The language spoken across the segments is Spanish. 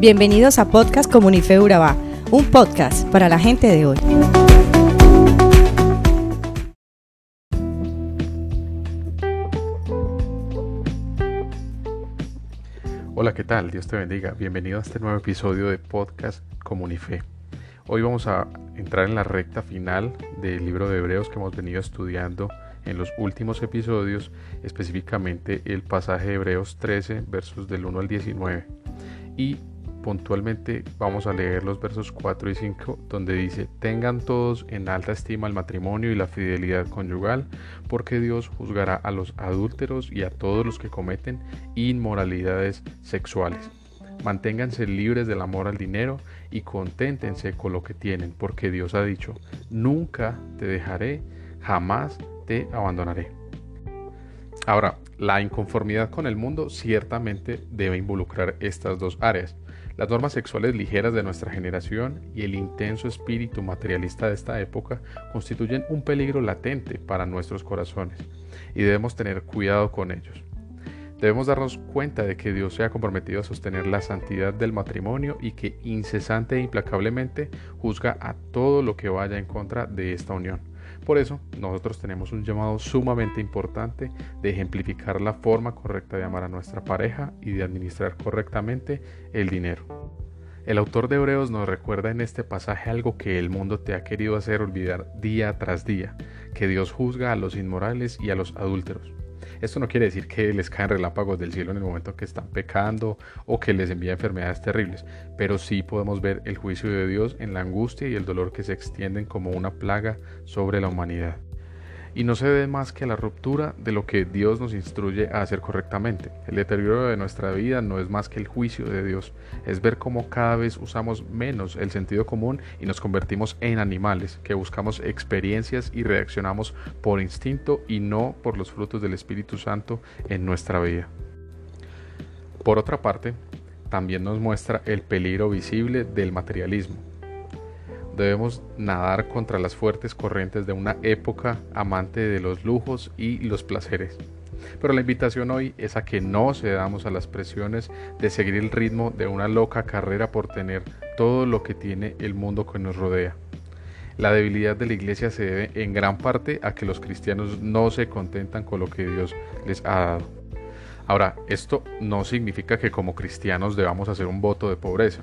Bienvenidos a Podcast Comunife Urabá, un podcast para la gente de hoy. Hola, ¿qué tal? Dios te bendiga. Bienvenido a este nuevo episodio de Podcast Comunife. Hoy vamos a entrar en la recta final del libro de Hebreos que hemos venido estudiando en los últimos episodios, específicamente el pasaje de Hebreos 13, versos del 1 al 19. Y puntualmente vamos a leer los versos 4 y 5 donde dice, tengan todos en alta estima el matrimonio y la fidelidad conyugal, porque Dios juzgará a los adúlteros y a todos los que cometen inmoralidades sexuales. Manténganse libres del amor al dinero y conténtense con lo que tienen, porque Dios ha dicho, nunca te dejaré, jamás te abandonaré. Ahora, la inconformidad con el mundo ciertamente debe involucrar estas dos áreas. Las normas sexuales ligeras de nuestra generación y el intenso espíritu materialista de esta época constituyen un peligro latente para nuestros corazones y debemos tener cuidado con ellos. Debemos darnos cuenta de que Dios se ha comprometido a sostener la santidad del matrimonio y que incesante e implacablemente juzga a todo lo que vaya en contra de esta unión. Por eso, nosotros tenemos un llamado sumamente importante de ejemplificar la forma correcta de amar a nuestra pareja y de administrar correctamente el dinero. El autor de Hebreos nos recuerda en este pasaje algo que el mundo te ha querido hacer olvidar día tras día, que Dios juzga a los inmorales y a los adúlteros. Esto no quiere decir que les caen relámpagos del cielo en el momento que están pecando o que les envía enfermedades terribles, pero sí podemos ver el juicio de Dios en la angustia y el dolor que se extienden como una plaga sobre la humanidad y no se debe más que a la ruptura de lo que Dios nos instruye a hacer correctamente. El deterioro de nuestra vida no es más que el juicio de Dios, es ver cómo cada vez usamos menos el sentido común y nos convertimos en animales, que buscamos experiencias y reaccionamos por instinto y no por los frutos del Espíritu Santo en nuestra vida. Por otra parte, también nos muestra el peligro visible del materialismo Debemos nadar contra las fuertes corrientes de una época amante de los lujos y los placeres. Pero la invitación hoy es a que no cedamos a las presiones de seguir el ritmo de una loca carrera por tener todo lo que tiene el mundo que nos rodea. La debilidad de la iglesia se debe en gran parte a que los cristianos no se contentan con lo que Dios les ha dado. Ahora, esto no significa que como cristianos debamos hacer un voto de pobreza,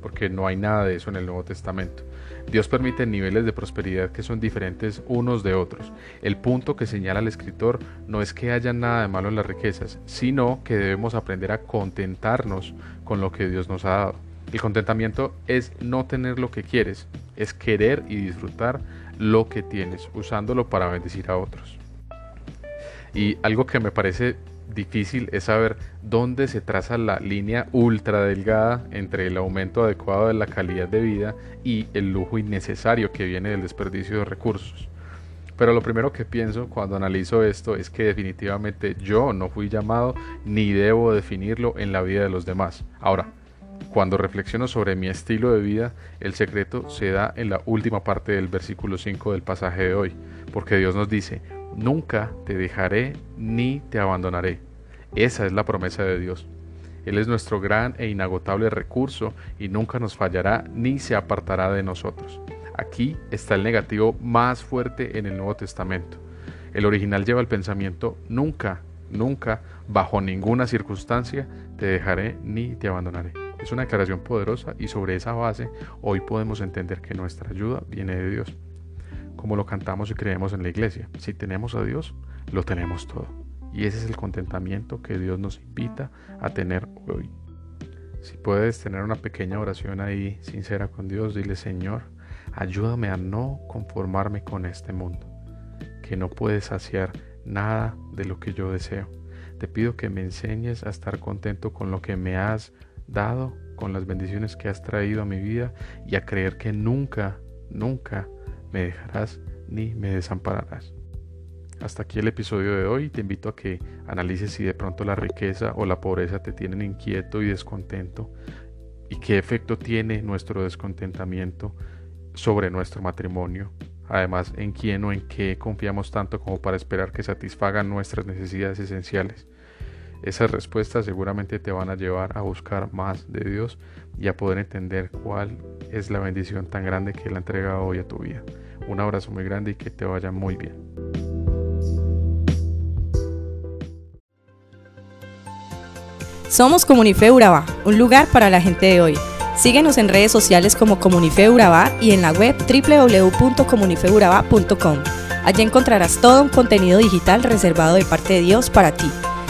porque no hay nada de eso en el Nuevo Testamento. Dios permite niveles de prosperidad que son diferentes unos de otros. El punto que señala el escritor no es que haya nada de malo en las riquezas, sino que debemos aprender a contentarnos con lo que Dios nos ha dado. El contentamiento es no tener lo que quieres, es querer y disfrutar lo que tienes, usándolo para bendecir a otros. Y algo que me parece difícil es saber dónde se traza la línea ultra delgada entre el aumento adecuado de la calidad de vida y el lujo innecesario que viene del desperdicio de recursos. Pero lo primero que pienso cuando analizo esto es que definitivamente yo no fui llamado ni debo definirlo en la vida de los demás. Ahora, cuando reflexiono sobre mi estilo de vida, el secreto se da en la última parte del versículo 5 del pasaje de hoy, porque Dios nos dice, nunca te dejaré ni te abandonaré. Esa es la promesa de Dios. Él es nuestro gran e inagotable recurso y nunca nos fallará ni se apartará de nosotros. Aquí está el negativo más fuerte en el Nuevo Testamento. El original lleva el pensamiento nunca, nunca, bajo ninguna circunstancia, te dejaré ni te abandonaré. Es una declaración poderosa y sobre esa base hoy podemos entender que nuestra ayuda viene de Dios como lo cantamos y creemos en la iglesia. Si tenemos a Dios, lo tenemos todo. Y ese es el contentamiento que Dios nos invita a tener hoy. Si puedes tener una pequeña oración ahí sincera con Dios, dile Señor, ayúdame a no conformarme con este mundo, que no puede saciar nada de lo que yo deseo. Te pido que me enseñes a estar contento con lo que me has dado, con las bendiciones que has traído a mi vida y a creer que nunca, nunca me dejarás ni me desampararás. Hasta aquí el episodio de hoy. Te invito a que analices si de pronto la riqueza o la pobreza te tienen inquieto y descontento y qué efecto tiene nuestro descontentamiento sobre nuestro matrimonio. Además, en quién o en qué confiamos tanto como para esperar que satisfagan nuestras necesidades esenciales. Esas respuestas seguramente te van a llevar a buscar más de Dios y a poder entender cuál es la bendición tan grande que Él ha entregado hoy a tu vida. Un abrazo muy grande y que te vaya muy bien. Somos Comunife Urabá, un lugar para la gente de hoy. Síguenos en redes sociales como Comunife Urabá y en la web www.comunifeurabá.com. Allí encontrarás todo un contenido digital reservado de parte de Dios para ti.